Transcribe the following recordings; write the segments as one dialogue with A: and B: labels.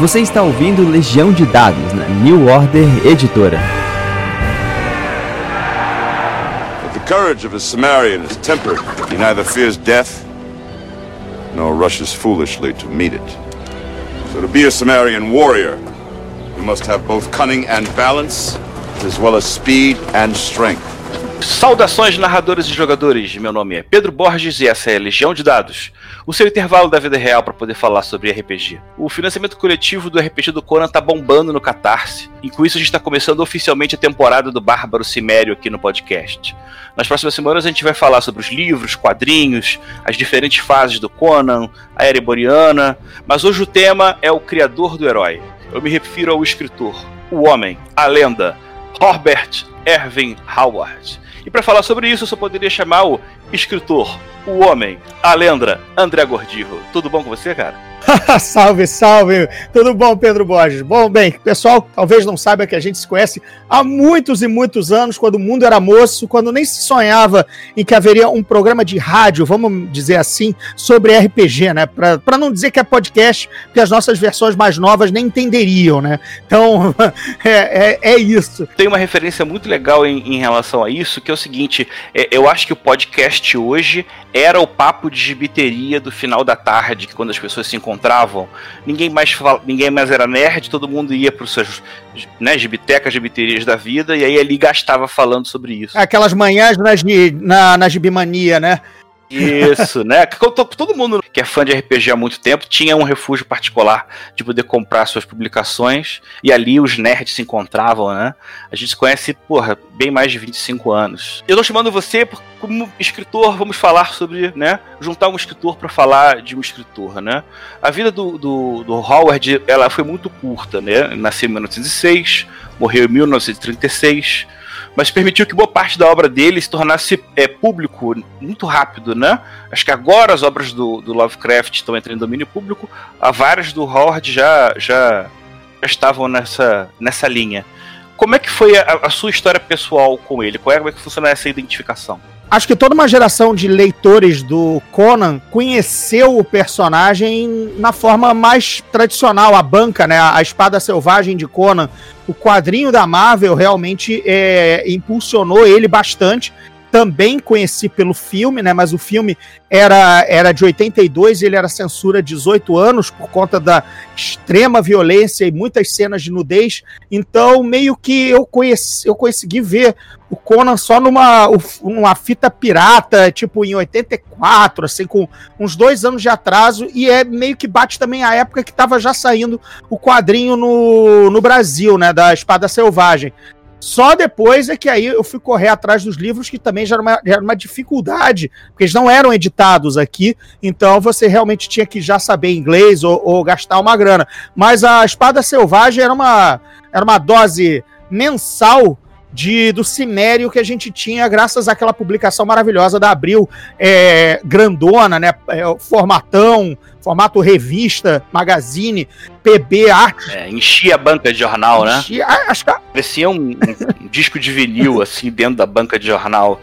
A: Você está ouvindo Legião de Dados na New Order Editora.
B: The courage of a Sumerian is tempered. He neither fears death nor rushes foolishly to meet it. So to be a Sumerian warrior, you must have both cunning and balance, as well as speed and strength.
C: Saudações narradores e jogadores, meu nome é Pedro Borges e essa é Legião de Dados, o seu intervalo da vida real para poder falar sobre RPG. O financiamento coletivo do RPG do Conan tá bombando no Catarse, e com isso a gente está começando oficialmente a temporada do Bárbaro Cimério aqui no podcast. Nas próximas semanas a gente vai falar sobre os livros, quadrinhos, as diferentes fases do Conan, a Era Boreana, mas hoje o tema é o criador do herói. Eu me refiro ao escritor, o homem, a lenda, Robert Ervin Howard. E para falar sobre isso, eu só poderia chamar o escritor, o homem, a lenda, André Gordirro. Tudo bom com você, cara?
D: salve, salve! Tudo bom, Pedro Borges? Bom, bem, pessoal talvez não saiba que a gente se conhece há muitos e muitos anos, quando o mundo era moço, quando nem se sonhava em que haveria um programa de rádio, vamos dizer assim, sobre RPG, né? Para não dizer que é podcast, porque as nossas versões mais novas nem entenderiam, né? Então, é, é, é isso.
C: Tem uma referência muito legal em, em relação a isso, que é o seguinte: é, eu acho que o podcast hoje era o papo de gibiteria do final da tarde, quando as pessoas se encontravam, ninguém mais, fala, ninguém mais era nerd, todo mundo ia para os seus né, gibitecas, gibiterias da vida, e aí ali gastava falando sobre isso.
D: Aquelas manhãs nas, na, na gibimania, né?
C: Isso, né? Todo mundo que é fã de RPG há muito tempo tinha um refúgio particular de poder comprar suas publicações e ali os nerds se encontravam, né? A gente se conhece, porra, bem mais de 25 anos. Eu tô chamando você como escritor, vamos falar sobre, né? Juntar um escritor para falar de um escritor, né? A vida do, do, do Howard, ela foi muito curta, né? Nasceu em 1906, morreu em 1936 mas permitiu que boa parte da obra dele se tornasse é, público muito rápido, né? Acho que agora as obras do, do Lovecraft estão entrando em domínio público, há várias do Howard já, já, já estavam nessa, nessa linha. Como é que foi a, a sua história pessoal com ele? Como é, como é que funciona essa identificação?
D: acho que toda uma geração de leitores do Conan conheceu o personagem na forma mais tradicional, a banca, né? A espada selvagem de Conan. O quadrinho da Marvel realmente é, impulsionou ele bastante também conheci pelo filme, né? Mas o filme era, era de 82, ele era censura 18 anos por conta da extrema violência e muitas cenas de nudez. Então, meio que eu, conheci, eu consegui ver o Conan só numa uma fita pirata, tipo em 84, assim, com uns dois anos de atraso, e é meio que bate também a época que estava já saindo o quadrinho no, no Brasil, né? Da Espada Selvagem. Só depois é que aí eu fui correr atrás dos livros, que também já era, uma, já era uma dificuldade, porque eles não eram editados aqui, então você realmente tinha que já saber inglês ou, ou gastar uma grana. Mas a Espada Selvagem era uma, era uma dose mensal de, do cimério que a gente tinha graças àquela publicação maravilhosa da Abril, é, grandona, né? É, formatão, formato revista, magazine, PB, arte.
C: É, enchia a banca de jornal, né? enchia, né? Acho que... Parecia um, um disco de vinil, assim, dentro da banca de jornal.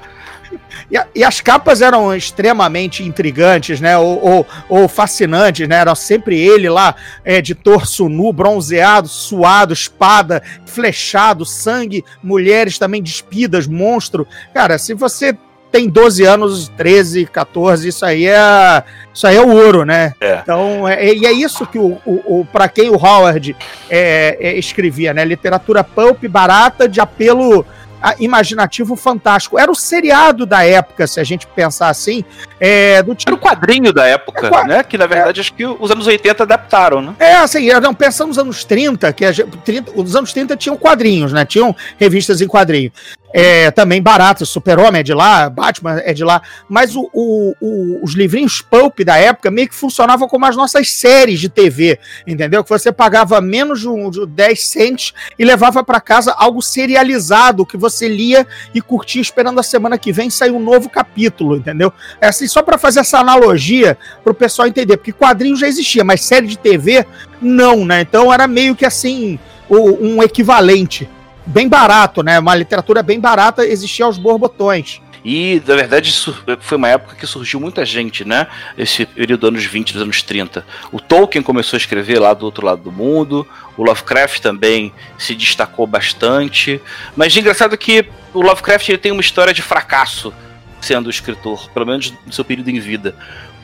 D: E, e, as capas eram extremamente intrigantes, né? Ou, ou, ou, fascinantes, né? Era sempre ele lá, é, de torso nu, bronzeado, suado, espada, flechado, sangue, mulheres também despidas, monstro. Cara, se você tem 12 anos, 13, 14, isso aí é, isso aí é o ouro, né? É. Então, é, e é isso que o, o, o para quem o Howard é, é, escrevia, né? Literatura pulp barata de apelo imaginativo fantástico. Era o seriado da época, se a gente pensar assim. É,
C: do tipo... Era o quadrinho da época, é, né? Que na verdade é. acho que os anos 80 adaptaram, né?
D: É, assim, não, pensando nos anos 30, que a, 30, os anos 30 tinham quadrinhos, né? Tinham revistas em quadrinho é, também baratas. Super-Homem é de lá, Batman é de lá. Mas o, o, o, os livrinhos pulp da época meio que funcionavam como as nossas séries de TV, entendeu? Que você pagava menos de, um, de 10 cents e levava para casa algo serializado que você lia e curtia esperando a semana que vem sair um novo capítulo, entendeu? É assim, só para fazer essa analogia para o pessoal entender, porque quadrinho já existia, mas série de TV não, né? Então era meio que assim um equivalente bem barato, né? Uma literatura bem barata existia aos borbotões.
C: E, na verdade, isso foi uma época que surgiu muita gente, né? Esse período dos anos 20, dos anos 30. O Tolkien começou a escrever lá do outro lado do mundo, o Lovecraft também se destacou bastante. Mas engraçado que o Lovecraft ele tem uma história de fracasso sendo escritor, pelo menos no seu período em vida.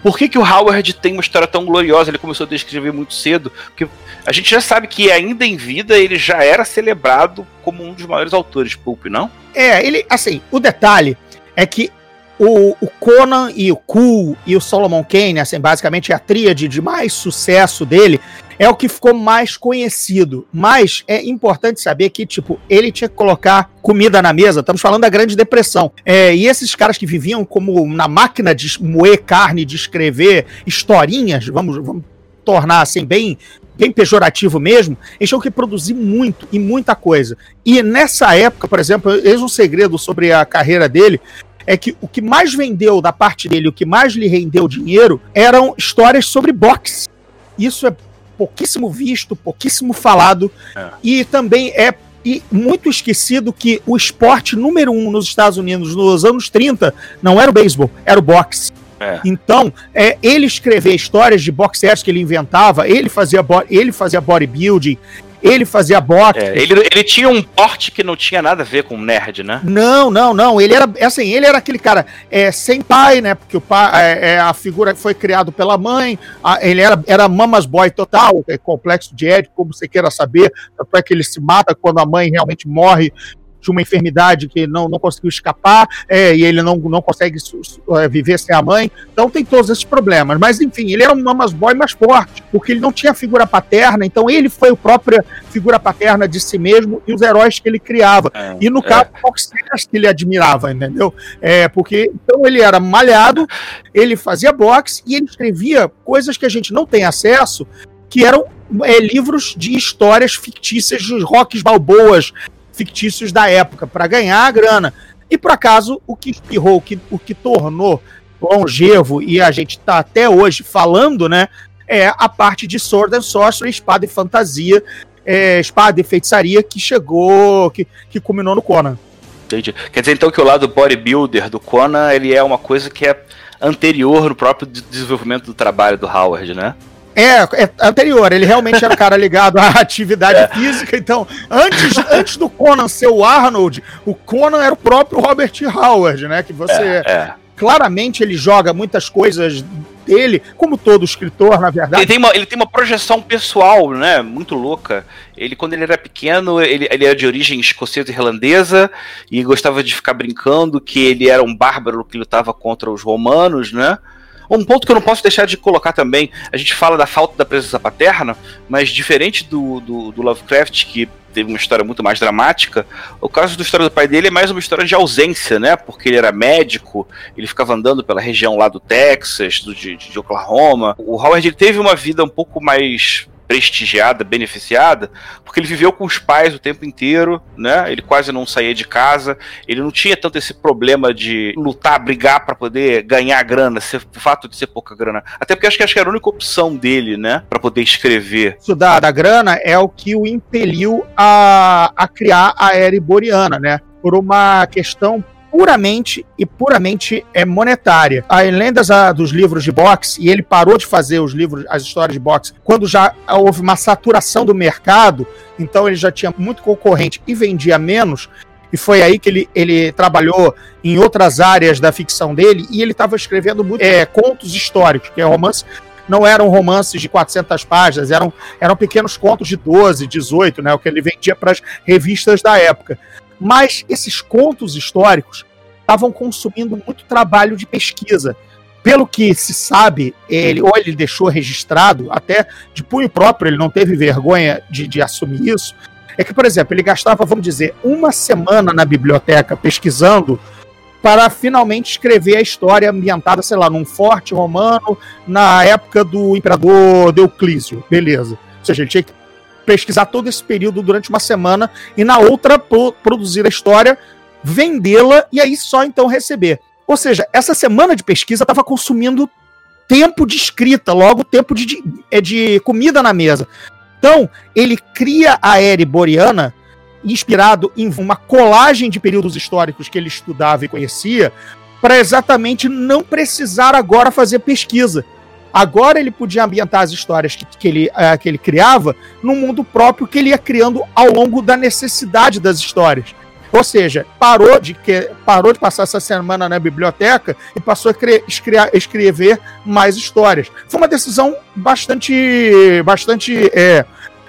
C: Por que, que o Howard tem uma história tão gloriosa? Ele começou a escrever muito cedo. Porque a gente já sabe que ainda em vida ele já era celebrado como um dos maiores autores pulp, não?
D: É, ele, assim, o detalhe é que o, o, Conan e o Cool e o Solomon Kane, assim, basicamente a tríade de mais sucesso dele, é o que ficou mais conhecido. Mas é importante saber que, tipo, ele tinha que colocar comida na mesa. Estamos falando da Grande Depressão. É, e esses caras que viviam como na máquina de moer carne, de escrever historinhas, vamos, vamos tornar assim, bem bem pejorativo mesmo, eles tinham que produzir muito e muita coisa. E nessa época, por exemplo, eis um segredo sobre a carreira dele, é que o que mais vendeu da parte dele, o que mais lhe rendeu dinheiro, eram histórias sobre boxe. Isso é pouquíssimo visto, pouquíssimo falado, é. e também é e muito esquecido que o esporte número um nos Estados Unidos nos anos 30 não era o beisebol, era o boxe. É. Então, é, ele escrever histórias de boxers que ele inventava, ele fazia, ele fazia bodybuilding, ele fazia boxe.
C: É, ele, ele tinha um porte que não tinha nada a ver com nerd, né?
D: Não, não, não. Ele era assim, ele era aquele cara é, sem pai, né? Porque o pai, é, é a figura foi criado pela mãe. A, ele era, era mamas boy total, é complexo de Édipo, como você queira saber. Tanto é que ele se mata quando a mãe realmente morre de uma enfermidade que não, não conseguiu escapar, é, e ele não, não consegue é, viver sem a mãe. Então tem todos esses problemas. Mas enfim, ele era um mamas boy mais forte, porque ele não tinha figura paterna, então ele foi a própria figura paterna de si mesmo e os heróis que ele criava. É, e no é. caso, boxeiras que ele admirava, entendeu? É, porque então ele era malhado, ele fazia boxe e ele escrevia coisas que a gente não tem acesso, que eram é, livros de histórias fictícias de rocks balboas, fictícios da época para ganhar a grana. E por acaso, o que espirrou, o que, o que tornou longevo e a gente está até hoje falando, né? É a parte de Sword and Sorcery, espada e fantasia, é, espada e feitiçaria que chegou, que, que culminou no Conan.
C: Entendi. Quer dizer então que o lado bodybuilder do Conan ele é uma coisa que é anterior no próprio desenvolvimento do trabalho do Howard, né?
D: É, é anterior. Ele realmente era um cara ligado à atividade física. Então, antes, antes do Conan ser o Arnold, o Conan era o próprio Robert Howard, né? Que você. É, é. Claramente ele joga muitas coisas dele, como todo escritor, na verdade.
C: Ele tem uma, ele tem uma projeção pessoal, né? Muito louca. Ele, quando ele era pequeno, ele, ele era de origem escocesa e irlandesa e gostava de ficar brincando que ele era um bárbaro que lutava contra os romanos, né? Um ponto que eu não posso deixar de colocar também, a gente fala da falta da presença paterna, mas diferente do, do, do Lovecraft, que teve uma história muito mais dramática, o caso da história do pai dele é mais uma história de ausência, né? Porque ele era médico, ele ficava andando pela região lá do Texas, do, de, de Oklahoma. O Howard ele teve uma vida um pouco mais prestigiada, beneficiada, porque ele viveu com os pais o tempo inteiro, né? Ele quase não saía de casa, ele não tinha tanto esse problema de lutar, brigar para poder ganhar grana, ser, o fato de ser pouca grana. Até porque acho que, acho que era a única opção dele, né? Para poder escrever.
D: Isso da, da grana é o que o impeliu a, a criar a era iboriana, né? Por uma questão puramente e puramente é monetária. A lendas dos livros de boxe, e ele parou de fazer os livros, as histórias de boxe, quando já houve uma saturação do mercado, então ele já tinha muito concorrente e vendia menos. E foi aí que ele, ele trabalhou em outras áreas da ficção dele, e ele estava escrevendo muito é, contos históricos, que é romance não eram romances de 400 páginas, eram, eram pequenos contos de 12, 18, né, o que ele vendia para as revistas da época. Mas esses contos históricos estavam consumindo muito trabalho de pesquisa. Pelo que se sabe, ele ou ele deixou registrado, até de punho próprio, ele não teve vergonha de, de assumir isso. É que, por exemplo, ele gastava, vamos dizer, uma semana na biblioteca pesquisando para finalmente escrever a história ambientada, sei lá, num forte romano na época do imperador Deuclísio. Beleza. Ou seja, ele tinha que pesquisar todo esse período durante uma semana e na outra pro, produzir a história, vendê-la e aí só então receber. Ou seja, essa semana de pesquisa estava consumindo tempo de escrita, logo tempo de, de, é de comida na mesa. Então, ele cria a era boreana inspirado em uma colagem de períodos históricos que ele estudava e conhecia, para exatamente não precisar agora fazer pesquisa. Agora ele podia ambientar as histórias que, que, ele, uh, que ele criava no mundo próprio que ele ia criando ao longo da necessidade das histórias. Ou seja, parou de, que, parou de passar essa semana na biblioteca e passou a cre, escre, escrever mais histórias. Foi uma decisão bastante, bastante é,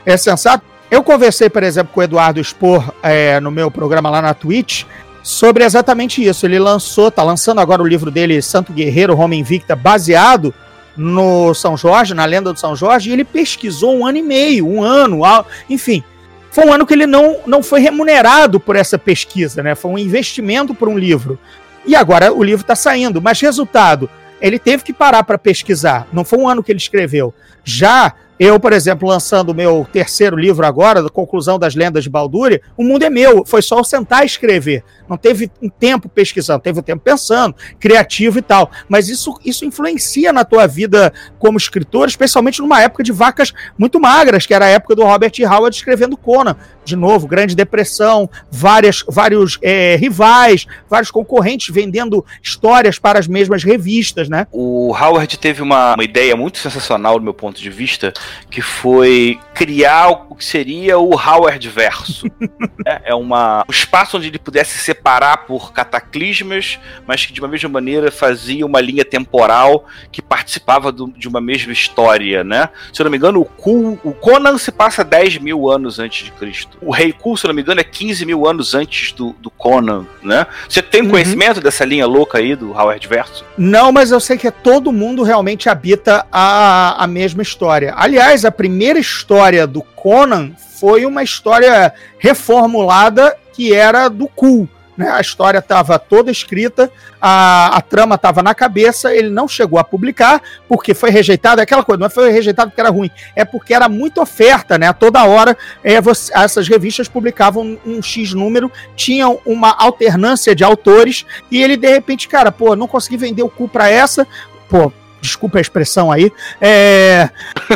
D: é sensata. Eu conversei, por exemplo, com o Eduardo Spor é, no meu programa lá na Twitch sobre exatamente isso. Ele lançou, tá lançando agora o livro dele, Santo Guerreiro, Roma Invicta, baseado no São Jorge, na lenda do São Jorge, e ele pesquisou um ano e meio, um ano, enfim. Foi um ano que ele não, não foi remunerado por essa pesquisa, né? Foi um investimento por um livro. E agora o livro está saindo, mas resultado, ele teve que parar para pesquisar. Não foi um ano que ele escreveu. Já eu, por exemplo, lançando o meu terceiro livro agora, da Conclusão das Lendas de Balduria, o mundo é meu, foi só eu sentar e escrever. Não teve um tempo pesquisando, teve um tempo pensando, criativo e tal. Mas isso, isso influencia na tua vida como escritor, especialmente numa época de vacas muito magras, que era a época do Robert E. Howard escrevendo Conan. De novo, Grande Depressão, várias, vários é, rivais, vários concorrentes vendendo histórias para as mesmas revistas, né?
C: O Howard teve uma, uma ideia muito sensacional do meu ponto de vista, que foi criar o que seria o Howard verso. é, é uma, um espaço onde ele pudesse separar por cataclismas, mas que de uma mesma maneira fazia uma linha temporal que participava do, de uma mesma história, né? Se eu não me engano, o, Ku, o Conan se passa 10 mil anos antes de Cristo. O Rei Ku, se eu não me engano, é 15 mil anos antes do, do Conan, né? Você tem uhum. conhecimento dessa linha louca aí do Howard verso?
D: Não, mas eu sei que todo mundo realmente habita a, a mesma história. Aliás, a primeira história do Conan foi uma história reformulada que era do Cool. Né? A história estava toda escrita, a, a trama estava na cabeça, ele não chegou a publicar porque foi rejeitado. É aquela coisa, não foi rejeitado porque era ruim, é porque era muita oferta, né? Toda hora é, você, essas revistas publicavam um, um X número, tinham uma alternância de autores, e ele de repente, cara, pô, não consegui vender o cu para essa, pô, desculpa a expressão aí. É,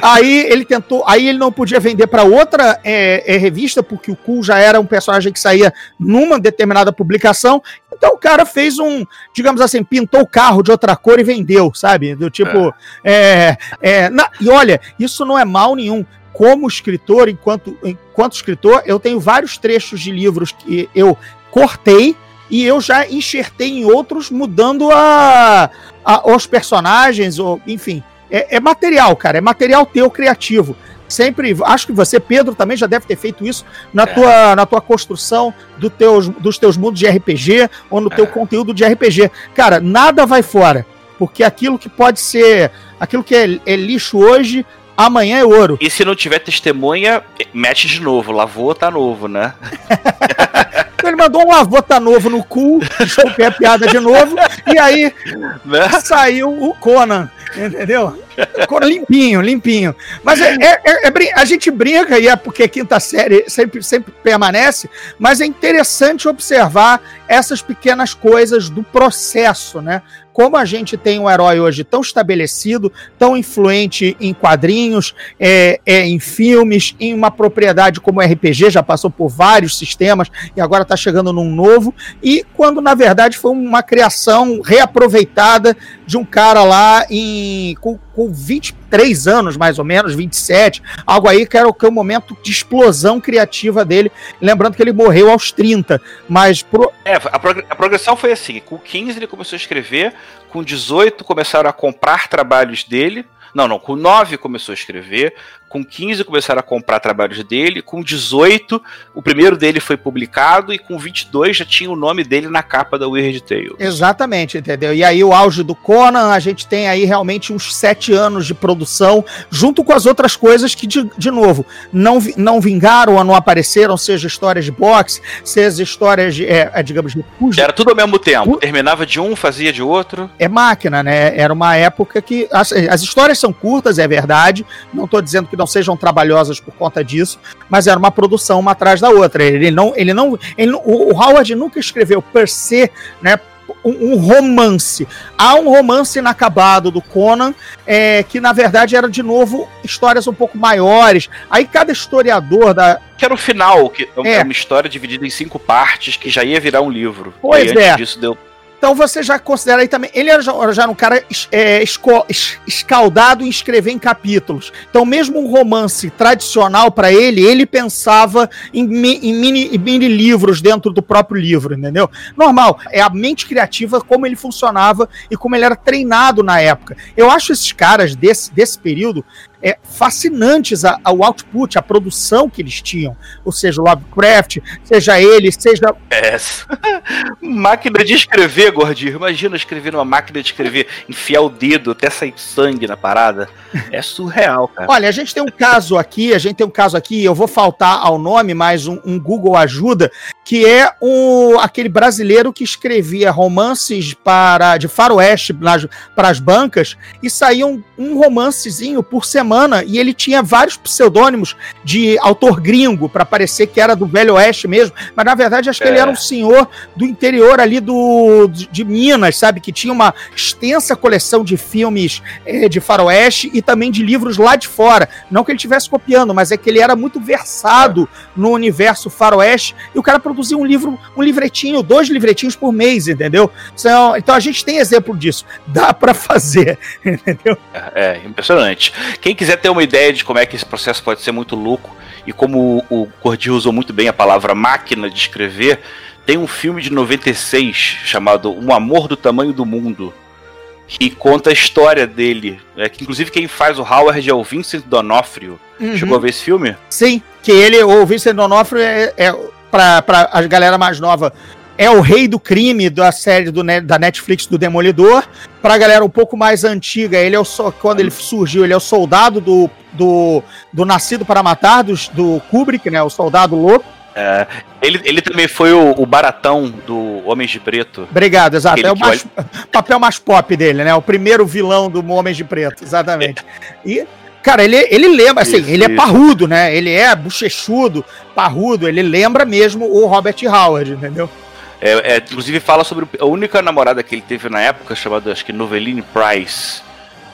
D: aí ele tentou, aí ele não podia vender para outra é, é, revista porque o Cool já era um personagem que saía numa determinada publicação. Então o cara fez um, digamos assim, pintou o carro de outra cor e vendeu, sabe? Do tipo, é, é na, e olha, isso não é mal nenhum. Como escritor, enquanto, enquanto escritor, eu tenho vários trechos de livros que eu cortei e eu já enxertei em outros, mudando a, a os personagens, ou enfim. É, é, material, cara, é material teu criativo. Sempre, acho que você, Pedro, também já deve ter feito isso na, é. tua, na tua construção do teus, dos teus mundos de RPG ou no é. teu conteúdo de RPG. Cara, nada vai fora, porque aquilo que pode ser, aquilo que é, é lixo hoje, amanhã é ouro.
C: E se não tiver testemunha, mete de novo, lavou, tá novo, né?
D: Ele mandou um lavota novo no cu, desculpe a piada de novo, e aí né? saiu o Conan, entendeu? Limpinho, limpinho. Mas é, é, é, é, a gente brinca, e é porque quinta série sempre, sempre permanece, mas é interessante observar essas pequenas coisas do processo, né? como a gente tem um herói hoje tão estabelecido, tão influente em quadrinhos, é, é, em filmes, em uma propriedade como RPG, já passou por vários sistemas e agora está chegando num novo, e quando na verdade foi uma criação reaproveitada de um cara lá em, com, com 23 anos, mais ou menos, 27, algo aí que era o, que é o momento de explosão criativa dele. Lembrando que ele morreu aos 30, mas. Pro...
C: É, a, prog a progressão foi assim: com 15 ele começou a escrever, com 18 começaram a comprar trabalhos dele. Não, não, com 9 começou a escrever, com 15 começaram a comprar trabalhos dele, com 18 o primeiro dele foi publicado e com 22 já tinha o nome dele na capa da Weird Tales.
D: Exatamente, entendeu? E aí o auge do Conan, a gente tem aí realmente uns 7 anos de produção, junto com as outras coisas que, de, de novo, não, não vingaram ou não apareceram, seja histórias de boxe, seja histórias de, é, é digamos, de...
C: Era tudo ao mesmo tempo, terminava de um, fazia de outro.
D: É máquina, né? Era uma época que... As, as histórias são curtas, é verdade, não tô dizendo que não sejam trabalhosas por conta disso, mas era uma produção uma atrás da outra. Ele não, ele não, ele, o Howard nunca escreveu per se, né, um, um, romance. Há um romance inacabado do Conan, é, que na verdade era de novo histórias um pouco maiores. Aí cada historiador da.
C: Que era o final, que é, é uma história dividida em cinco partes, que já ia virar um livro.
D: Pois e é. disso deu então você já considera aí também. Ele era já, já um cara é, esco, es, escaldado em escrever em capítulos. Então, mesmo um romance tradicional para ele, ele pensava em, em, mini, em mini livros dentro do próprio livro, entendeu? Normal. É a mente criativa, como ele funcionava e como ele era treinado na época. Eu acho esses caras desse, desse período é, fascinantes ao output, a produção que eles tinham. Ou seja, o Lovecraft, seja ele, seja.
C: É. máquina de escrever, Gordinho. Imagina escrever numa máquina de escrever, enfiar o dedo até sair sangue na parada. É surreal, cara.
D: Olha, a gente tem um caso aqui, a gente tem um caso aqui, eu vou faltar ao nome, mas um, um Google ajuda, que é um, aquele brasileiro que escrevia romances para de faroeste para as bancas e saía um, um romancezinho por semana semana e ele tinha vários pseudônimos de autor gringo para parecer que era do Velho Oeste mesmo, mas na verdade acho que ele era um é. senhor do interior ali do, de, de Minas, sabe? Que tinha uma extensa coleção de filmes é, de faroeste e também de livros lá de fora. Não que ele estivesse copiando, mas é que ele era muito versado no universo faroeste e o cara produzia um livro, um livretinho, dois livretinhos por mês, entendeu? Então, então a gente tem exemplo disso. Dá para fazer, entendeu?
C: É, é impressionante. Quem quiser ter uma ideia de como é que esse processo pode ser muito louco e como o Cordi usou muito bem a palavra máquina de escrever, tem um filme de 96 chamado Um Amor do Tamanho do Mundo, que conta a história dele. É, que inclusive quem faz o Howard é o Vincent D'Onofrio. Uhum. Chegou a ver esse filme?
D: Sim, que ele, o Vincent D'Onofrio, é, é para a galera mais nova, é o rei do crime da série do, da Netflix do Demolidor. Pra galera um pouco mais antiga, ele é o quando ele surgiu, ele é o soldado do, do, do Nascido para Matar, do, do Kubrick, né? O soldado louco.
C: É, ele, ele também foi o, o, baratão do Homens de Preto.
D: Obrigado, exato. É o mais, olha... papel mais pop dele, né? O primeiro vilão do Homens de Preto, exatamente. É. E Cara, ele, ele lembra, assim, isso, ele é isso. é parrudo, né? Ele é bochechudo, parrudo, ele lembra mesmo o Robert Howard, entendeu?
C: É, é, inclusive fala sobre a única namorada que ele teve na época, chamada acho que Noveline Price.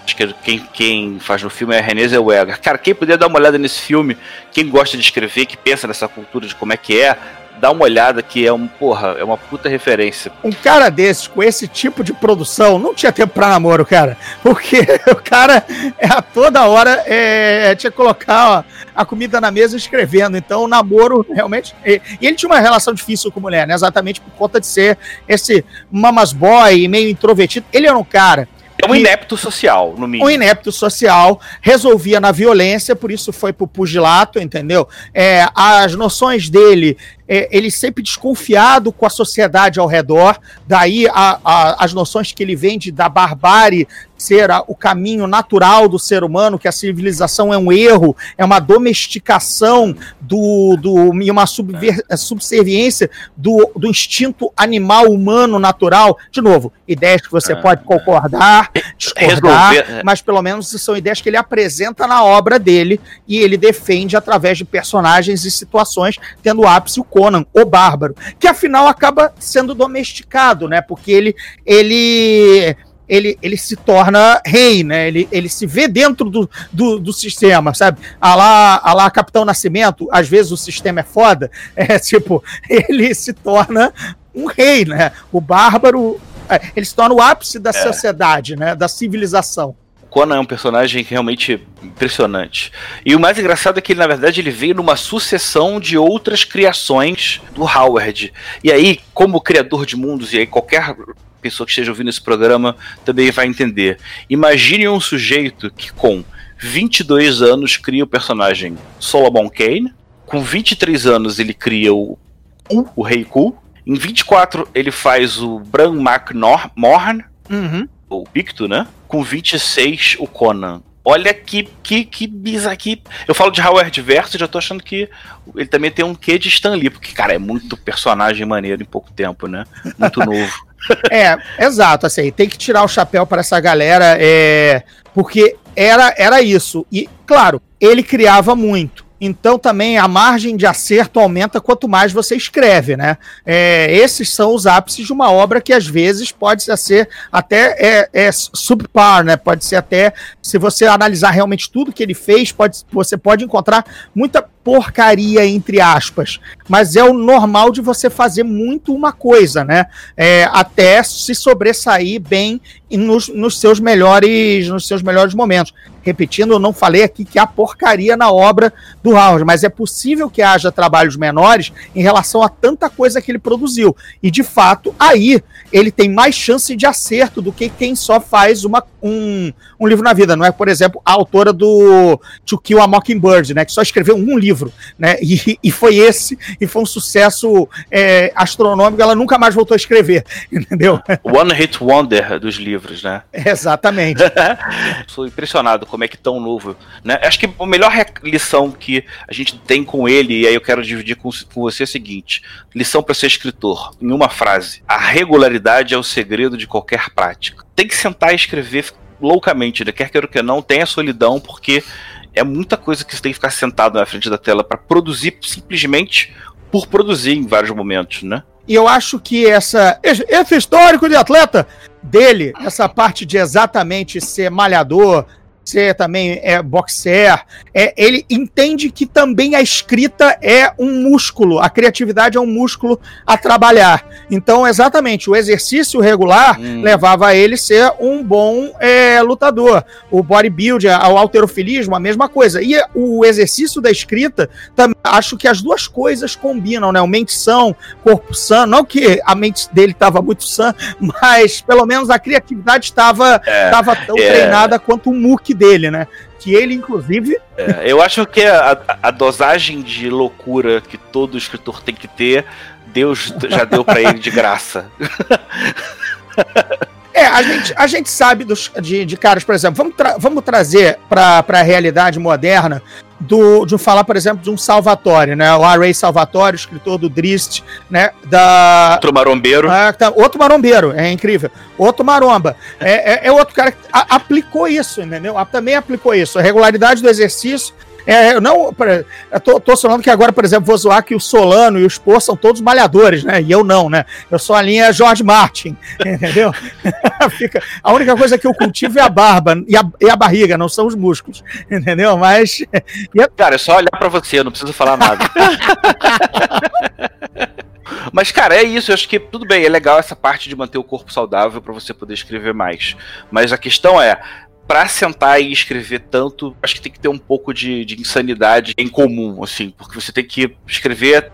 C: Acho que quem, quem faz no filme é a Renée Zellweger. Cara, quem puder dar uma olhada nesse filme, quem gosta de escrever, que pensa nessa cultura de como é que é, dá uma olhada que é um, porra, é uma puta referência.
D: Um cara desses, com esse tipo de produção, não tinha tempo pra namoro, cara. Porque o cara é, a toda hora é, tinha que colocar ó, a comida na mesa escrevendo. Então o namoro realmente. E, e, ele tinha uma relação difícil com mulher, né? Exatamente por conta de ser esse mamas boy meio introvertido. Ele era um cara
C: é um inepto social, no mínimo.
D: Um inepto social, resolvia na violência, por isso foi pro pugilato, entendeu? É, as noções dele é, ele sempre desconfiado com a sociedade ao redor, daí a, a, as noções que ele vende da barbárie ser a, o caminho natural do ser humano, que a civilização é um erro, é uma domesticação do, do, e uma subver, é, subserviência do, do instinto animal humano natural. De novo, ideias que você é, pode concordar, discordar, Resolver. mas pelo menos são ideias que ele apresenta na obra dele e ele defende através de personagens e situações, tendo ápice o Conan, o Bárbaro, que afinal acaba sendo domesticado, né? Porque ele ele ele, ele se torna rei, né? Ele, ele se vê dentro do, do, do sistema, sabe? A lá, a lá Capitão Nascimento, às vezes o sistema é foda, é tipo, ele se torna um rei, né? O bárbaro, é, ele se torna o ápice da é. sociedade, né? Da civilização.
C: Conan é um personagem realmente impressionante. E o mais engraçado é que ele, na verdade, ele veio numa sucessão de outras criações do Howard. E aí, como criador de mundos, e aí qualquer pessoa que esteja ouvindo esse programa também vai entender. Imagine um sujeito que com 22 anos cria o personagem Solomon Kane, com 23 anos ele cria o o Rei Ku, em 24 ele faz o Bran McMorn, uhum. O Picto, né? com 26 o Conan. Olha que, que, que bizarro aqui. Eu falo de Howard Verso e já tô achando que ele também tem um quê de Stan Lee, porque, cara, é muito personagem maneiro em pouco tempo, né? Muito novo.
D: é, exato, assim, tem que tirar o chapéu para essa galera, é, porque era, era isso. E, claro, ele criava muito. Então também a margem de acerto aumenta quanto mais você escreve, né? É, esses são os ápices de uma obra que às vezes pode ser até é, é subpar, né? Pode ser até, se você analisar realmente tudo que ele fez, pode, você pode encontrar muita porcaria, entre aspas. Mas é o normal de você fazer muito uma coisa, né? É, até se sobressair bem nos, nos, seus melhores nos seus melhores momentos. Repetindo, eu não falei aqui que há porcaria na obra do Howard, mas é possível que haja trabalhos menores em relação a tanta coisa que ele produziu. E de fato, aí ele tem mais chance de acerto do que quem só faz uma, um, um livro na vida. Não é, por exemplo, a autora do To Kill a Mockingbird, né? Que só escreveu um livro, né? E, e foi esse, e foi um sucesso é, astronômico, ela nunca mais voltou a escrever, entendeu?
C: One Hit Wonder dos livros né?
D: Exatamente.
C: Sou impressionado como é que tão novo, né? Acho que a melhor lição que a gente tem com ele, e aí eu quero dividir com, com você é a seguinte: lição para ser escritor, em uma frase. A regularidade é o segredo de qualquer prática. Tem que sentar e escrever loucamente, né? Quer queira ou que não, tenha solidão, porque é muita coisa que você tem que ficar sentado na frente da tela para produzir simplesmente por produzir em vários momentos, né?
D: E eu acho que essa, esse histórico de atleta dele, essa parte de exatamente ser malhador, ser também é boxer, é, ele entende que também a escrita é um músculo, a criatividade é um músculo a trabalhar. Então, exatamente, o exercício regular hum. levava a ele ser um bom é, lutador. O bodybuilding, o alterofilismo, a mesma coisa. E o exercício da escrita, também, acho que as duas coisas combinam, né? O mente são, corpo sã, não que a mente dele estava muito sã, mas pelo menos a criatividade estava é, tão é. treinada quanto o muque dele, né? Que ele, inclusive.
C: É, eu acho que a, a, dosagem de loucura que todo escritor tem que ter, Deus já deu para ele de graça.
D: É, a gente, a gente sabe dos, de, de caras, por exemplo, vamos, tra vamos trazer para a realidade moderna do, de falar, por exemplo, de um Salvatore, né? O Ray Salvatore, escritor do Drist, né? Da...
C: Outro marombeiro.
D: Ah, tá, outro marombeiro, é incrível. Outro maromba. É, é, é outro cara que a, aplicou isso, entendeu? A, também aplicou isso. A regularidade do exercício é, eu não. Eu tô, tô falando que agora, por exemplo, vou zoar que o Solano e o Spor são todos malhadores, né? E eu não, né? Eu sou a linha George Martin, entendeu? Fica, a única coisa que eu cultivo é a barba e a, e a barriga, não são os músculos, entendeu? Mas.
C: A... Cara, é só olhar para você, não preciso falar nada. Mas, cara, é isso. Eu acho que tudo bem, é legal essa parte de manter o corpo saudável para você poder escrever mais. Mas a questão é: para sentar e escrever tanto, acho que tem que ter um pouco de, de insanidade em comum, assim, porque você tem que escrever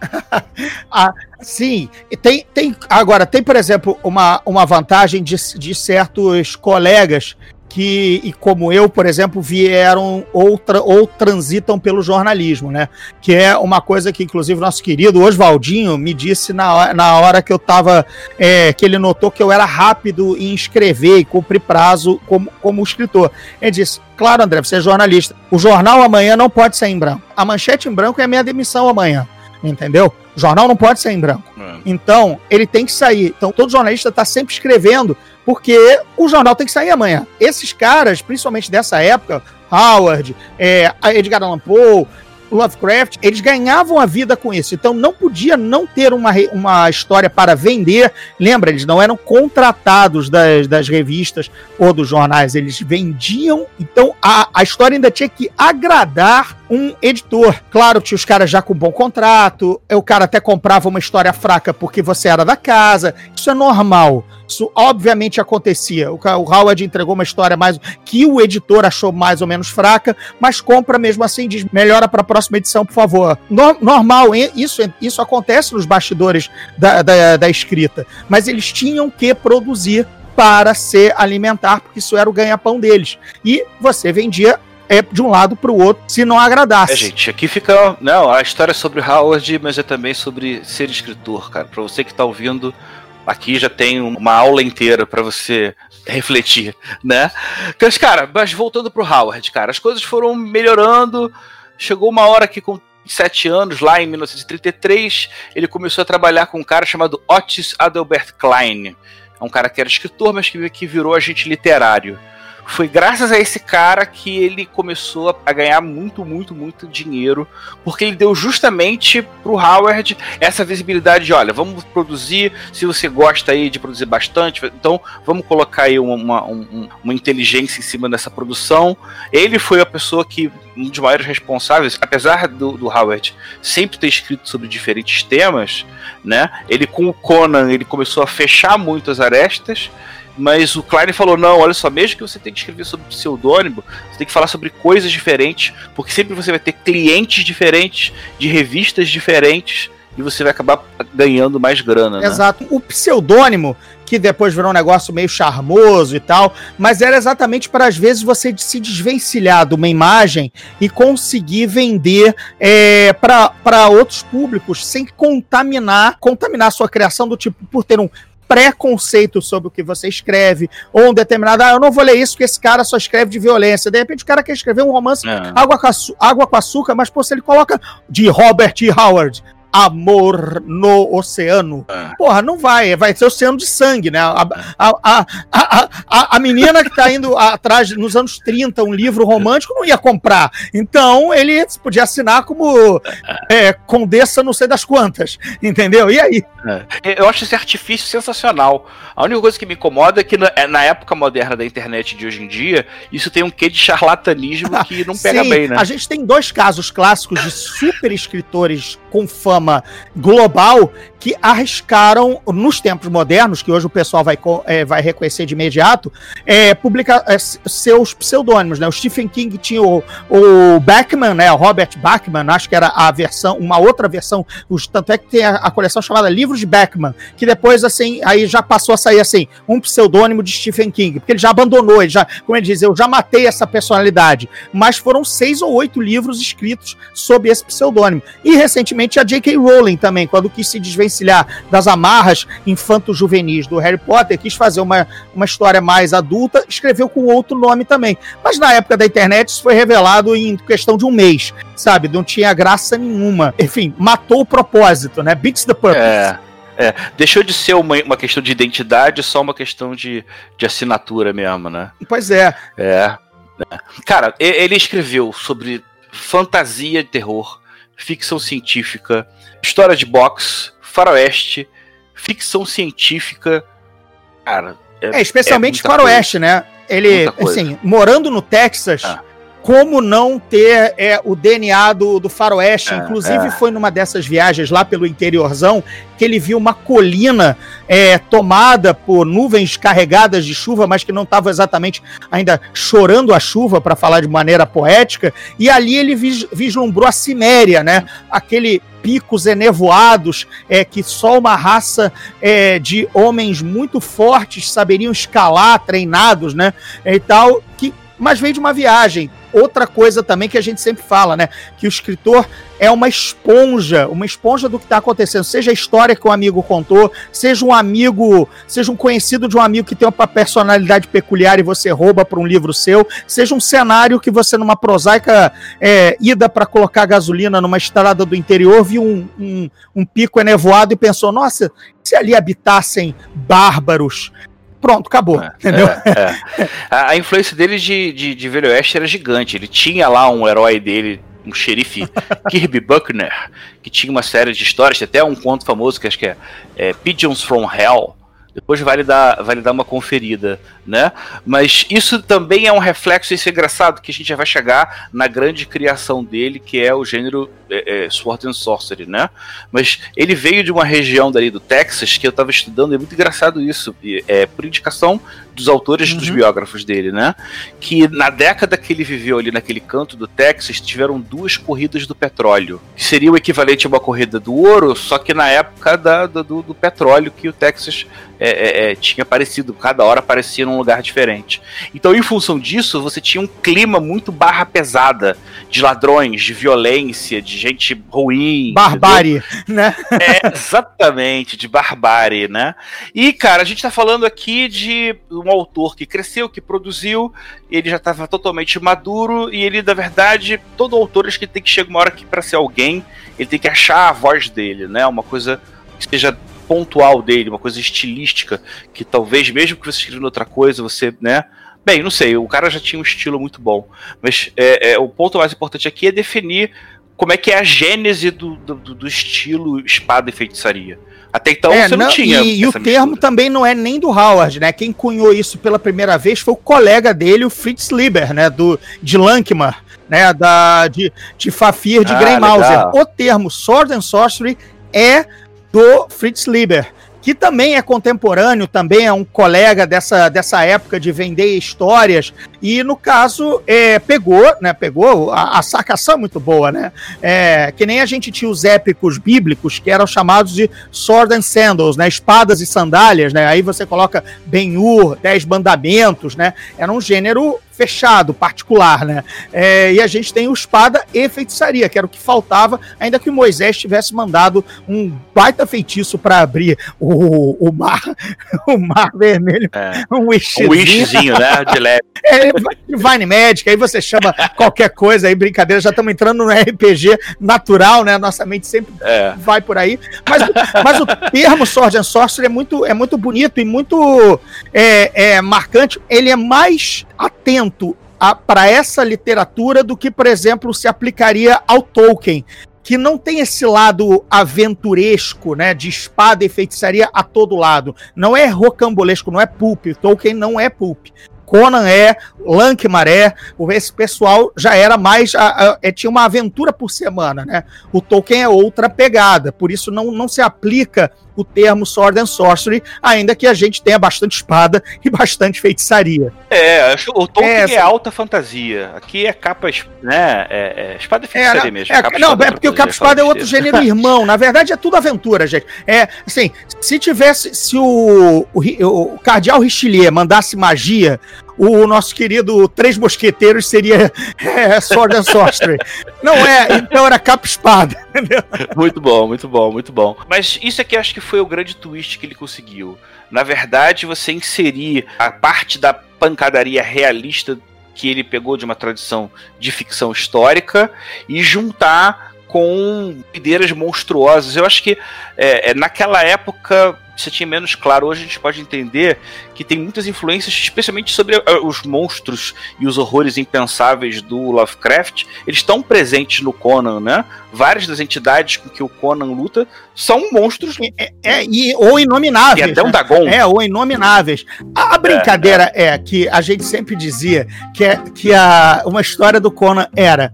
D: ah, sim, tem, tem agora tem por exemplo uma, uma vantagem de, de certos colegas que, e como eu, por exemplo, vieram ou, tra ou transitam pelo jornalismo, né? Que é uma coisa que, inclusive, nosso querido Oswaldinho me disse na, na hora que eu tava. É, que ele notou que eu era rápido em escrever e cumprir prazo como, como escritor. Ele disse: Claro, André, você é jornalista. O jornal amanhã não pode ser em branco. A manchete em branco é a minha demissão amanhã. Entendeu? O jornal não pode ser em branco. É. Então, ele tem que sair. Então, todo jornalista está sempre escrevendo porque o jornal tem que sair amanhã. Esses caras, principalmente dessa época, Howard, é, Edgar Allan Poe, Lovecraft, eles ganhavam a vida com isso. Então não podia não ter uma, uma história para vender. Lembra, eles não eram contratados das, das revistas ou dos jornais, eles vendiam. Então a, a história ainda tinha que agradar um editor. Claro, tinha os caras já com bom contrato, o cara até comprava uma história fraca porque você era da casa. Isso é normal. Isso obviamente acontecia. O, o Howard entregou uma história mais que o editor achou mais ou menos fraca, mas compra mesmo assim, diz melhora para a próxima edição, por favor. No, normal, isso, isso acontece nos bastidores da, da, da escrita, mas eles tinham que produzir para se alimentar, porque isso era o ganha-pão deles. E você vendia é de um lado para o outro, se não agradasse. É,
C: gente, aqui fica. Não, a história é sobre Howard, mas é também sobre ser escritor, cara. Para você que está ouvindo, aqui já tem uma aula inteira para você refletir, né? Mas, cara, mas voltando pro Howard, cara, as coisas foram melhorando. Chegou uma hora que com 27 anos, lá em 1933, ele começou a trabalhar com um cara chamado Otis Adelbert Klein. É um cara que era escritor, mas que virou agente literário. Foi graças a esse cara que ele começou a ganhar muito, muito, muito dinheiro, porque ele deu justamente pro Howard essa visibilidade de, olha, vamos produzir, se você gosta aí de produzir bastante, então vamos colocar aí uma, uma, uma inteligência em cima dessa produção. Ele foi a pessoa que, um dos maiores responsáveis, apesar do, do Howard sempre ter escrito sobre diferentes temas, né? Ele com o Conan, ele começou a fechar muito as arestas, mas o Klein falou: não, olha só, mesmo que você tenha que escrever sobre pseudônimo, você tem que falar sobre coisas diferentes, porque sempre você vai ter clientes diferentes, de revistas diferentes, e você vai acabar ganhando mais grana. Né?
D: Exato. O pseudônimo, que depois virou um negócio meio charmoso e tal, mas era exatamente para às vezes você se desvencilhar de uma imagem e conseguir vender é, para outros públicos sem contaminar, contaminar sua criação do tipo por ter um preconceito sobre o que você escreve, ou um determinado, ah, eu não vou ler isso porque esse cara só escreve de violência. De repente o cara quer escrever um romance é. água, com água com açúcar, mas pô, se ele coloca de Robert E. Howard, amor no oceano. É. Porra, não vai, vai ser oceano de sangue, né? A, a, a, a, a menina que tá indo atrás, nos anos 30, um livro romântico, não ia comprar. Então, ele podia assinar como é, condessa não sei das quantas, entendeu? E aí?
C: É. Eu acho esse artifício sensacional. A única coisa que me incomoda é que na, é, na, época moderna da internet de hoje em dia, isso tem um quê de charlatanismo que não pega
D: Sim,
C: bem, né?
D: A gente tem dois casos clássicos de super escritores com fama global que arriscaram, nos tempos modernos, que hoje o pessoal vai, é, vai reconhecer de imediato, é, publicar é, seus pseudônimos. Né? O Stephen King tinha o, o Bachman, né? o Robert Bachman, acho que era a versão, uma outra versão, os, tanto é que tem a, a, coleção chamada Livros de Bachman, que depois, assim, aí já passou a sair, assim, um pseudônimo de Stephen King, porque ele já abandonou, ele já, como ele diz, eu já matei essa personalidade, mas foram seis ou oito livros escritos sob esse pseudônimo. E, recentemente, a J.K. Rowling também, quando quis se desvencilhar das amarras infanto-juvenis do Harry Potter, quis fazer uma, uma história mais adulta, escreveu com outro nome também. Mas na época da internet isso foi revelado em questão de um mês, sabe? Não tinha graça nenhuma. Enfim, matou o propósito, né? Beats the purpose.
C: É. É, deixou de ser uma, uma questão de identidade, só uma questão de, de assinatura mesmo, né?
D: Pois é.
C: É. é. Cara, ele escreveu sobre fantasia de terror, ficção científica, história de boxe, faroeste, ficção científica. Cara.
D: É, é especialmente é faroeste, coisa. né? Ele, assim, morando no Texas. Ah como não ter é, o DNA do, do faroeste. É, Inclusive, é. foi numa dessas viagens lá pelo interiorzão que ele viu uma colina é, tomada por nuvens carregadas de chuva, mas que não estava exatamente ainda chorando a chuva, para falar de maneira poética. E ali ele vis, vislumbrou a Ciméria, né? Aquele picos enevoados é, que só uma raça é, de homens muito fortes saberiam escalar, treinados, né? E tal, que mas veio de uma viagem. Outra coisa também que a gente sempre fala, né? Que o escritor é uma esponja, uma esponja do que está acontecendo. Seja a história que o amigo contou, seja um amigo, seja um conhecido de um amigo que tem uma personalidade peculiar e você rouba para um livro seu, seja um cenário que você, numa prosaica é, ida para colocar gasolina numa estrada do interior, viu um, um, um pico enevoado e pensou: nossa, se ali habitassem bárbaros pronto, acabou. É, entendeu? É,
C: é. A, a, influência dele de, de, de Velho Oeste era gigante. Ele tinha lá um herói dele, um xerife Kirby Buckner, que tinha uma série de histórias, até um conto famoso que acho que é, é Pigeons from Hell. Depois vale dar, vale dar uma conferida, né? Mas isso também é um reflexo, isso é engraçado, que a gente já vai chegar na grande criação dele, que é o gênero é, é, Sword and Sorcery, né? Mas ele veio de uma região dali do Texas que eu estava estudando, é muito engraçado isso, é, por indicação dos autores uhum. dos biógrafos dele, né? Que na década que ele viveu ali naquele canto do Texas, tiveram duas corridas do petróleo, que seria o equivalente a uma corrida do ouro, só que na época da, do, do petróleo que o Texas é, é, é, tinha aparecido, cada hora aparecia num lugar diferente. Então, em função disso, você tinha um clima muito barra pesada de ladrões, de violência, de gente ruim.
D: Barbárie, entendeu? né?
C: É, exatamente, de barbárie, né? E, cara, a gente tá falando aqui de um autor que cresceu, que produziu, ele já estava totalmente maduro e ele, na verdade, todo autor acho que tem que chegar uma hora que para ser alguém, ele tem que achar a voz dele, né? Uma coisa que seja pontual dele, uma coisa estilística, que talvez mesmo que você escrevendo outra coisa, você, né? Bem, não sei, o cara já tinha um estilo muito bom, mas é, é, o ponto mais importante aqui é definir como é que é a gênese do, do, do estilo espada e feitiçaria. Até então
D: é, você não, não tinha. E, e o termo também não é nem do Howard, né? Quem cunhou isso pela primeira vez foi o colega dele, o Fritz Lieber, né? Do, de Lankmar, né? Da, de, de Fafir de ah, Grey Mauser. O termo Sword and Sorcery é do Fritz Lieber que também é contemporâneo, também é um colega dessa, dessa época de vender histórias, e no caso é, pegou, né? Pegou, a, a sacação é muito boa, né? É, que nem a gente tinha os épicos bíblicos, que eram chamados de Sword and Sandals, né? Espadas e sandálias, né? Aí você coloca Ben-Hur, Dez Mandamentos, né? Era um gênero fechado, particular, né? É, e a gente tem o espada e feitiçaria, que era o que faltava, ainda que Moisés tivesse mandado um baita feitiço para abrir o, o mar, o mar vermelho,
C: é. um wishzinho. Um wishzinho, né? De leve.
D: É, Divine Magic, aí você chama qualquer coisa aí, brincadeira, já estamos entrando no RPG natural, né? Nossa mente sempre é. vai por aí. Mas, mas o termo Sword and Sorcery é muito, é muito bonito e muito é, é marcante. Ele é mais atento para essa literatura do que, por exemplo, se aplicaria ao Tolkien, que não tem esse lado aventuresco, né, de espada e feitiçaria a todo lado. Não é rocambolesco, não é pulp. Tolkien não é pulp. Conan é, Lankmar é, esse pessoal já era mais, a, a, é, tinha uma aventura por semana, né? O Tolkien é outra pegada, por isso não, não se aplica o termo Sword and Sorcery, ainda que a gente tenha bastante espada e bastante feitiçaria.
C: É, o Tolkien é, é alta fantasia. Aqui é capa, né? É, é espada e feitiçaria é, mesmo.
D: É, capa, não, é porque o capa espada é outro gênero irmão. Na verdade, é tudo aventura, gente. É assim, se tivesse, se o, o, o Cardeal Richelieu mandasse magia, o nosso querido Três Mosqueteiros seria é, Sword and Sorcery. Não é, então era capa espada. Entendeu?
C: Muito bom, muito bom, muito bom. Mas isso aqui acho que foi o grande twist que ele conseguiu. Na verdade, você inserir a parte da pancadaria realista que ele pegou de uma tradição de ficção histórica e juntar com ideias monstruosas. Eu acho que é, é naquela época você tinha menos claro. Hoje a gente pode entender que tem muitas influências, especialmente sobre uh, os monstros e os horrores impensáveis do Lovecraft. Eles estão presentes no Conan, né? Várias das entidades com que o Conan luta são monstros.
D: É, é e, ou inomináveis.
C: E até um né? Dagon.
D: É, ou inomináveis. A, a brincadeira é, é. é, que a gente sempre dizia que, é, que a, uma história do Conan era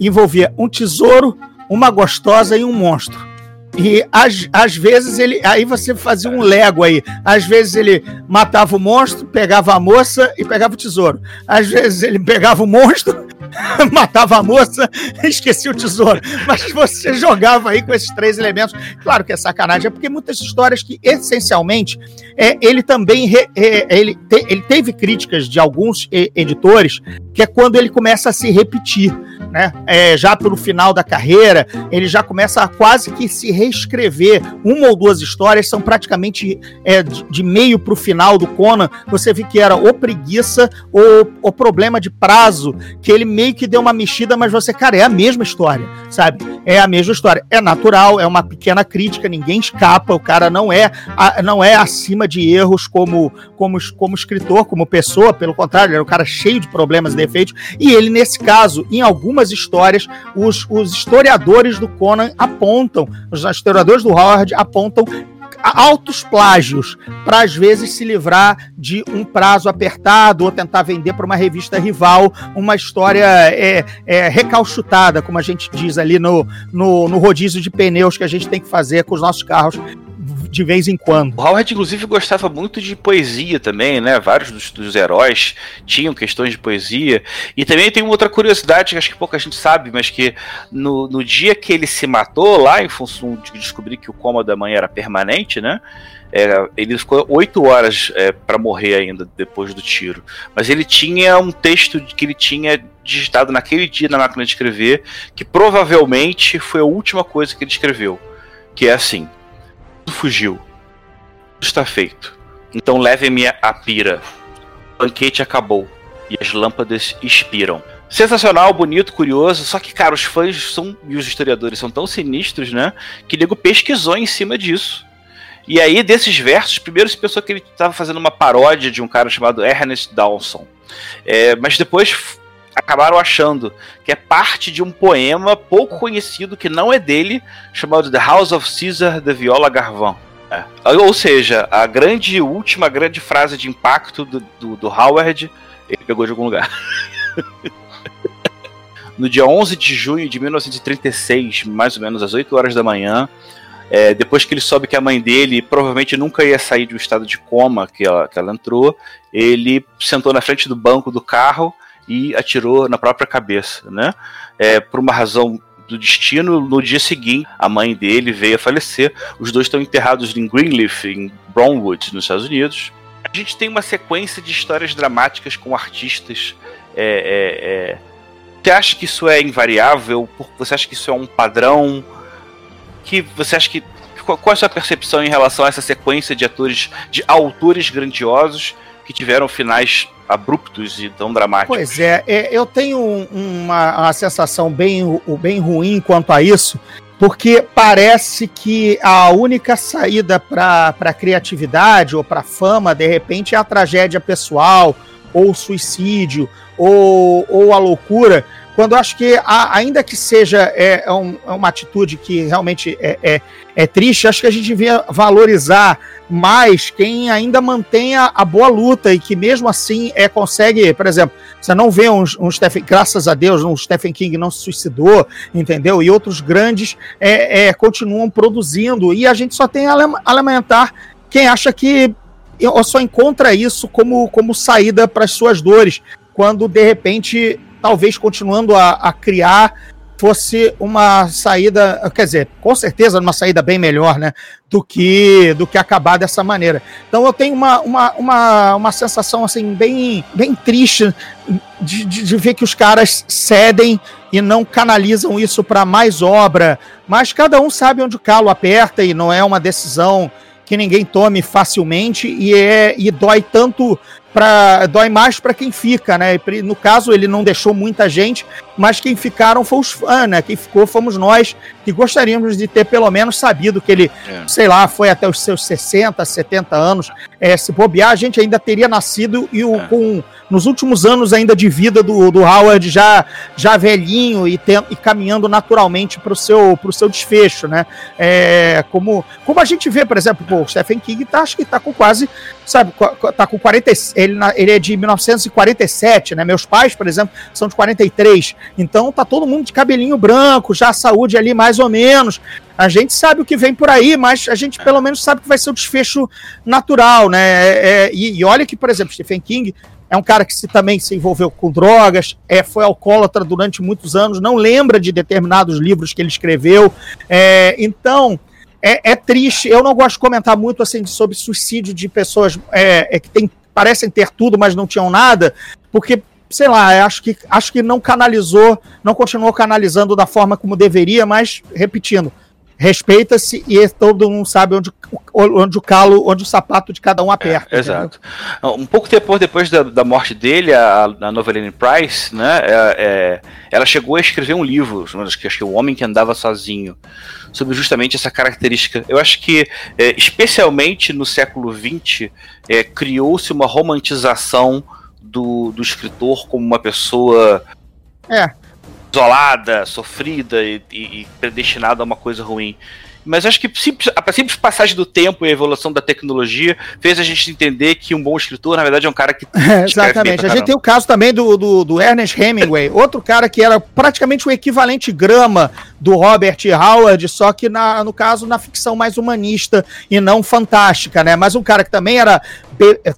D: envolvia um tesouro, uma gostosa e um monstro. E às, às vezes ele. Aí você fazia um lego aí. Às vezes ele matava o monstro, pegava a moça e pegava o tesouro. Às vezes ele pegava o monstro, matava a moça e esquecia o tesouro. Mas você jogava aí com esses três elementos. Claro que é sacanagem, é porque muitas histórias que, essencialmente, é, ele também re, é, ele, te, ele teve críticas de alguns editores, que é quando ele começa a se repetir né? É, já pelo final da carreira, ele já começa a quase que se reescrever. Uma ou duas histórias são praticamente é, de, meio para o final do Conan. Você vê que era ou preguiça ou o problema de prazo, que ele meio que deu uma mexida, mas você, cara, é a mesma história, sabe? É a mesma história. É natural, é uma pequena crítica, ninguém escapa, o cara não é, não é acima de erros como, como, como escritor, como pessoa, pelo contrário, ele é um cara cheio de problemas e defeitos. E ele, nesse caso, em algumas algumas histórias, os, os historiadores do Conan apontam, os historiadores do Howard apontam altos plágios para às vezes se livrar de um prazo apertado ou tentar vender para uma revista rival uma história é, é, recalchutada, como a gente diz ali no, no, no rodízio de pneus que a gente tem que fazer com os nossos carros de vez em quando.
C: O Howard, inclusive, gostava muito de poesia também, né? Vários dos, dos heróis tinham questões de poesia. E também tem uma outra curiosidade que acho que pouca gente sabe, mas que no, no dia que ele se matou, lá em função de descobrir que o coma da mãe era permanente, né? É, ele ficou oito horas é, para morrer ainda depois do tiro. Mas ele tinha um texto que ele tinha digitado naquele dia na máquina de escrever, que provavelmente foi a última coisa que ele escreveu. Que é assim: fugiu, tudo está feito. Então levem-me à pira. O banquete acabou e as lâmpadas expiram. Sensacional, bonito, curioso. Só que, cara, os fãs são, e os historiadores são tão sinistros, né? Que o nego pesquisou em cima disso. E aí, desses versos, primeiro se pensou que ele estava fazendo uma paródia de um cara chamado Ernest Dawson. É, mas depois acabaram achando que é parte de um poema pouco conhecido, que não é dele, chamado The House of Caesar de Viola Garvin. É. Ou seja, a grande, última grande frase de impacto do, do, do Howard, ele pegou de algum lugar. no dia 11 de junho de 1936, mais ou menos às 8 horas da manhã, é, depois que ele soube que a mãe dele provavelmente nunca ia sair de um estado de coma que ela, que ela entrou, ele sentou na frente do banco do carro e atirou na própria cabeça, né? É, por uma razão do destino, no dia seguinte, a mãe dele veio a falecer. Os dois estão enterrados em Greenleaf, em Brownwood, nos Estados Unidos. A gente tem uma sequência de histórias dramáticas com artistas. É, é, é... Você acha que isso é invariável? Você acha que isso é um padrão? que você acha que qual é a sua percepção em relação a essa sequência de atores, de autores grandiosos que tiveram finais abruptos e tão dramáticos?
D: Pois é, é eu tenho uma, uma, sensação bem, bem ruim quanto a isso, porque parece que a única saída para a criatividade ou para fama, de repente, é a tragédia pessoal, ou o suicídio, ou, ou a loucura quando acho que, a, ainda que seja é, é, um, é, uma atitude que realmente é, é, é, triste, acho que a gente devia valorizar mais quem ainda mantém a, a, boa luta e que mesmo assim é, consegue, por exemplo, você não vê um, um Stephen, graças a Deus, um Stephen King não se suicidou, entendeu? E outros grandes continuam produzindo e a gente só tem a lamentar quem acha que só encontra isso como, como saída para as suas dores, quando de repente talvez continuando a, a criar fosse uma saída, quer dizer, com certeza uma saída bem melhor, né, do que do que acabar dessa maneira. Então eu tenho uma, uma, uma, uma sensação assim bem, bem triste de, de, de ver que os caras cedem e não canalizam isso para mais obra, mas cada um sabe onde o calo aperta e não é uma decisão que ninguém tome facilmente e é e dói tanto para dói mais para quem fica, né? No caso, ele não deixou muita gente, mas quem ficaram foi os fãs, né? Quem ficou fomos nós, que gostaríamos de ter pelo menos sabido que ele, é. sei lá, foi até os seus 60, 70 anos. É, se bobear, a gente ainda teria nascido e o, é. com nos últimos anos ainda de vida do, do Howard já, já velhinho e, tem, e caminhando naturalmente para o seu, pro seu desfecho, né? É, como, como a gente vê, por exemplo, pô, o Stephen King tá, acho que tá com quase, sabe, tá com 40, ele, ele é de 1947, né? Meus pais, por exemplo, são de 43. Então tá todo mundo de cabelinho branco, já a saúde ali mais ou menos. A gente sabe o que vem por aí, mas a gente pelo menos sabe que vai ser o desfecho natural, né? É, é e, e, olha que, por exemplo, Stephen King é um cara que se, também se envolveu com drogas, é, foi alcoólatra durante muitos anos, não lembra de determinados livros que ele escreveu. É, então, é, é, triste. Eu não gosto de comentar muito assim sobre suicídio de pessoas é, é, que tem, parecem ter tudo, mas não tinham nada, porque sei lá, acho que, acho que não canalizou, não continuou canalizando da forma como deveria, mas repetindo, respeita-se e todo mundo sabe onde, onde o calo, onde o sapato de cada um aperta.
C: É, exato. Um pouco depois, depois da, da morte dele, a, a Noveline Price, né, é, é, ela chegou a escrever um livro, acho que, acho que o homem que andava sozinho, sobre justamente essa característica. Eu acho que, é, especialmente no século XX, é, criou-se uma romantização do, do escritor como uma pessoa
D: é
C: isolada, sofrida e, e, e predestinada a uma coisa ruim. Mas acho que simples, a simples passagem do tempo e a evolução da tecnologia fez a gente entender que um bom escritor, na verdade, é um cara que.
D: É, exatamente. A gente tem o caso também do, do, do, Ernest Hemingway, outro cara que era praticamente o equivalente grama do Robert Howard, só que na, no caso na ficção mais humanista e não fantástica, né? Mas um cara que também era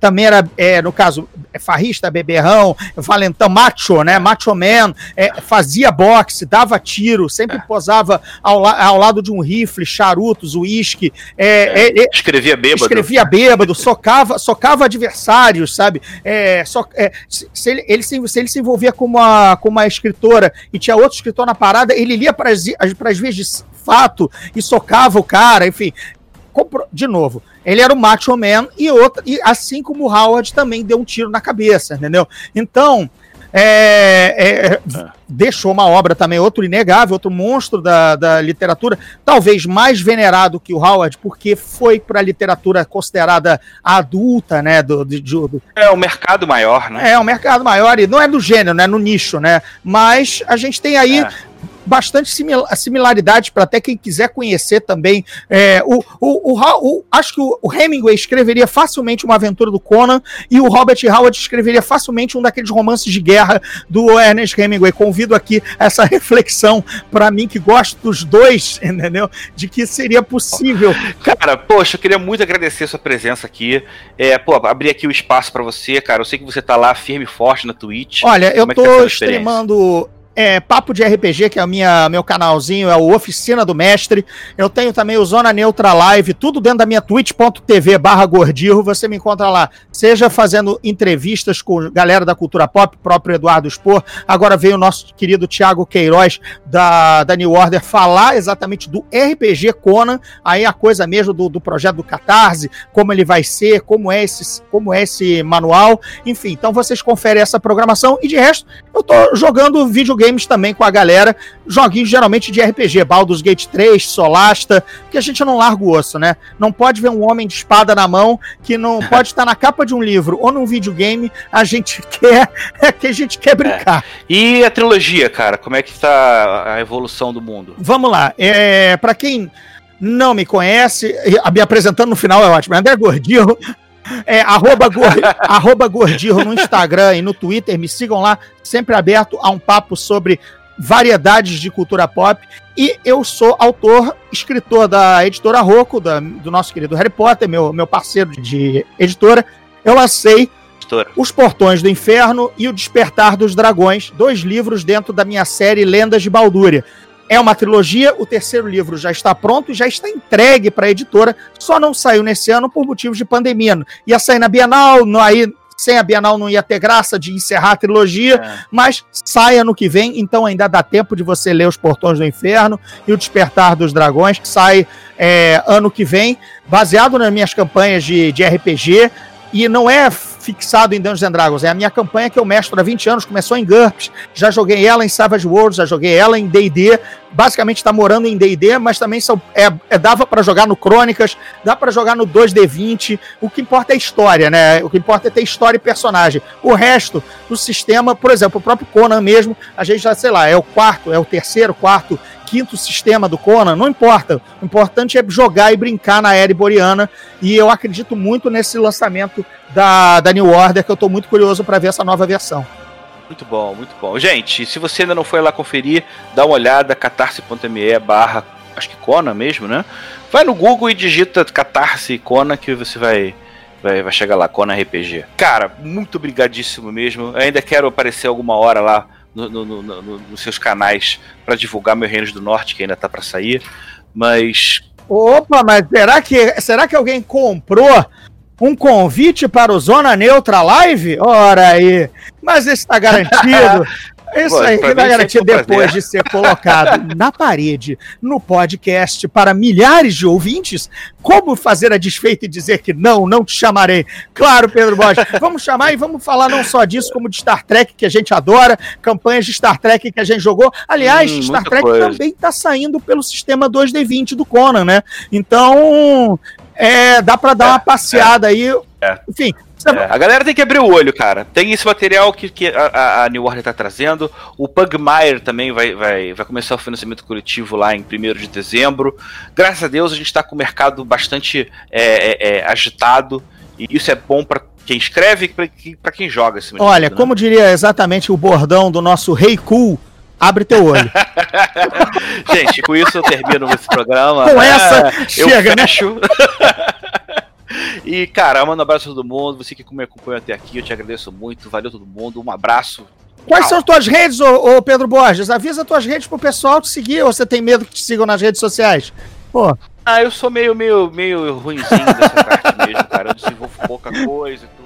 D: também era, é, no caso, é farrista, beberrão, valentão, macho, né? Macho man, é, fazia boxe, dava tiro, sempre posava ao, ao lado de um rifle, charutos, uísque. É,
C: é, é, escrevia bêbado.
D: Escrevia bêbado, socava, socava adversários, sabe? É, so, se, se, ele, ele se, se, ele se envolvia com uma, com uma escritora e tinha outro escritor na parada, ele lia para as vias de fato e socava o cara, enfim de novo, ele era o macho man e outra, e assim como o Howard também deu um tiro na cabeça, entendeu? Então, é, é, é. deixou uma obra também, outro inegável, outro monstro da, da literatura, talvez mais venerado que o Howard, porque foi para a literatura considerada adulta, né? Do, do, do,
C: é o um mercado maior, né?
D: É, o um mercado maior, e não é do gênero, né? No nicho, né? Mas a gente tem aí. É bastante similaridade para até quem quiser conhecer também. É, o, o, o, o, acho que o, Hemingway escreveria facilmente uma aventura do Conan e o Robert Howard escreveria facilmente um daqueles romances de guerra do Ernest Hemingway. Convido aqui essa reflexão para mim que gosto dos dois, entendeu? De que seria possível.
C: Cara, poxa, eu queria muito agradecer a sua presença aqui. É, pô, abrir aqui o espaço para você, cara. Eu sei que você tá lá firme e forte na Twitch.
D: Olha, eu Como tô é tá streamando é, Papo de RPG, que é o minha, meu canalzinho, é o Oficina do Mestre. Eu tenho também o Zona Neutra Live, tudo dentro da minha twitch.tv barra Gordirro. Você me encontra lá, seja fazendo entrevistas com galera da cultura pop, próprio Eduardo Spor. Agora veio o nosso querido Thiago Queiroz da, da New Order falar exatamente do RPG Conan, aí a coisa mesmo do, do projeto do Catarse, como ele vai ser, como é, esse, como é esse manual. Enfim, então vocês conferem essa programação e de resto, eu tô jogando vídeo games também com a galera, joguinhos geralmente de RPG, Baldur's Gate 3, Solasta, que a gente não larga o osso, né? Não pode ver um homem de espada na mão que não pode estar na capa de um livro ou num videogame, a gente quer que a gente quer brincar.
C: É. E a trilogia, cara, como é que tá a evolução do mundo?
D: Vamos lá, é, para quem não me conhece, me apresentando no final é ótimo. André Gordinho, é, arroba, arroba Gordirro no Instagram e no Twitter, me sigam lá, sempre aberto a um papo sobre variedades de cultura pop. E eu sou autor, escritor da editora Rocco, da, do nosso querido Harry Potter, meu, meu parceiro de editora. Eu lancei Os Portões do Inferno e O Despertar dos Dragões, dois livros dentro da minha série Lendas de Baldúria. É uma trilogia, o terceiro livro já está pronto e já está entregue para a editora, só não saiu nesse ano por motivos de pandemia. Ia sair na Bienal, no, aí sem a Bienal não ia ter graça de encerrar a trilogia, é. mas sai ano que vem, então ainda dá tempo de você ler Os Portões do Inferno e O Despertar dos Dragões, que sai é, ano que vem, baseado nas minhas campanhas de, de RPG, e não é fixado em Dungeons and Dragons. É a minha campanha que eu mestro há 20 anos, começou em GURPS, já joguei ela em Savage Worlds, já joguei ela em D&D, basicamente está morando em D&D, mas também são, é, é dava para jogar no Crônicas, dá para jogar no 2D20, o que importa é a história, né? O que importa é ter história e personagem. O resto do sistema, por exemplo, o próprio Conan mesmo, a gente já, sei lá, é o quarto, é o terceiro, quarto quinto sistema do Conan, não importa. O importante é jogar e brincar na era iboriana. E eu acredito muito nesse lançamento da, da New Order, que eu estou muito curioso para ver essa nova versão.
C: Muito bom, muito bom. Gente, se você ainda não foi lá conferir, dá uma olhada, catarse.me barra, acho que Conan mesmo, né? Vai no Google e digita Catarse Conan que você vai, vai, vai chegar lá, Conan RPG. Cara, muito obrigadíssimo mesmo. Eu ainda quero aparecer alguma hora lá no, no, no, nos seus canais para divulgar meu Reinos do Norte, que ainda tá para sair. Mas.
D: Opa, mas será que, será que alguém comprou um convite para o Zona Neutra Live? Ora aí, mas está garantido. Isso Pô, aí que vai garantir depois de ser colocado na parede, no podcast, para milhares de ouvintes, como fazer a desfeita e dizer que não, não te chamarei. Claro, Pedro Borges, vamos chamar e vamos falar não só disso, como de Star Trek, que a gente adora, campanhas de Star Trek que a gente jogou. Aliás, hum, Star Trek coisa. também está saindo pelo sistema 2D20 do Conan, né? Então, é, dá para dar é, uma passeada é. aí
C: É.
D: Enfim,
C: É, a galera tem que abrir o olho, cara. Tem esse material que, que a, a- New Order tá trazendo. O Pugmire também vai, vai, vai começar o financiamento coletivo lá em 1 de dezembro. Graças a Deus a gente tá com o mercado bastante é, é, é, agitado. E isso é bom pra quem escreve e pra quem joga. de
D: olha,
C: né?
D: como diria exatamente o bordão do nosso Rei Cool, abre teu olho.
C: Gente, com isso eu termino esse programa.
D: Com
C: É,
D: essa,
C: eu
D: chega, né?
C: e, cara, mando um abraço a todo mundo. Você que me acompanhou até aqui, eu te agradeço muito. Valeu todo mundo. Um abraço.
D: Quais
C: Tchau.
D: são as tuas redes, ô, ô Pedro Borges? Avisa as tuas redes pro pessoal te seguir ou você tem medo que te sigam nas redes sociais? Pô,
C: Ah, eu sou meio, meio, meio ruimzinho dessa parte mesmo, cara. Eu desenvolvo pouca coisa e tudo.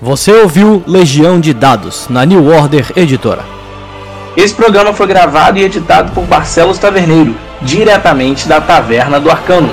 A: Você ouviu Legião de Dados na New Order Editora.
E: Esse programa foi gravado e editado por Barcelos Taverneiro, diretamente da Taverna do Arcano.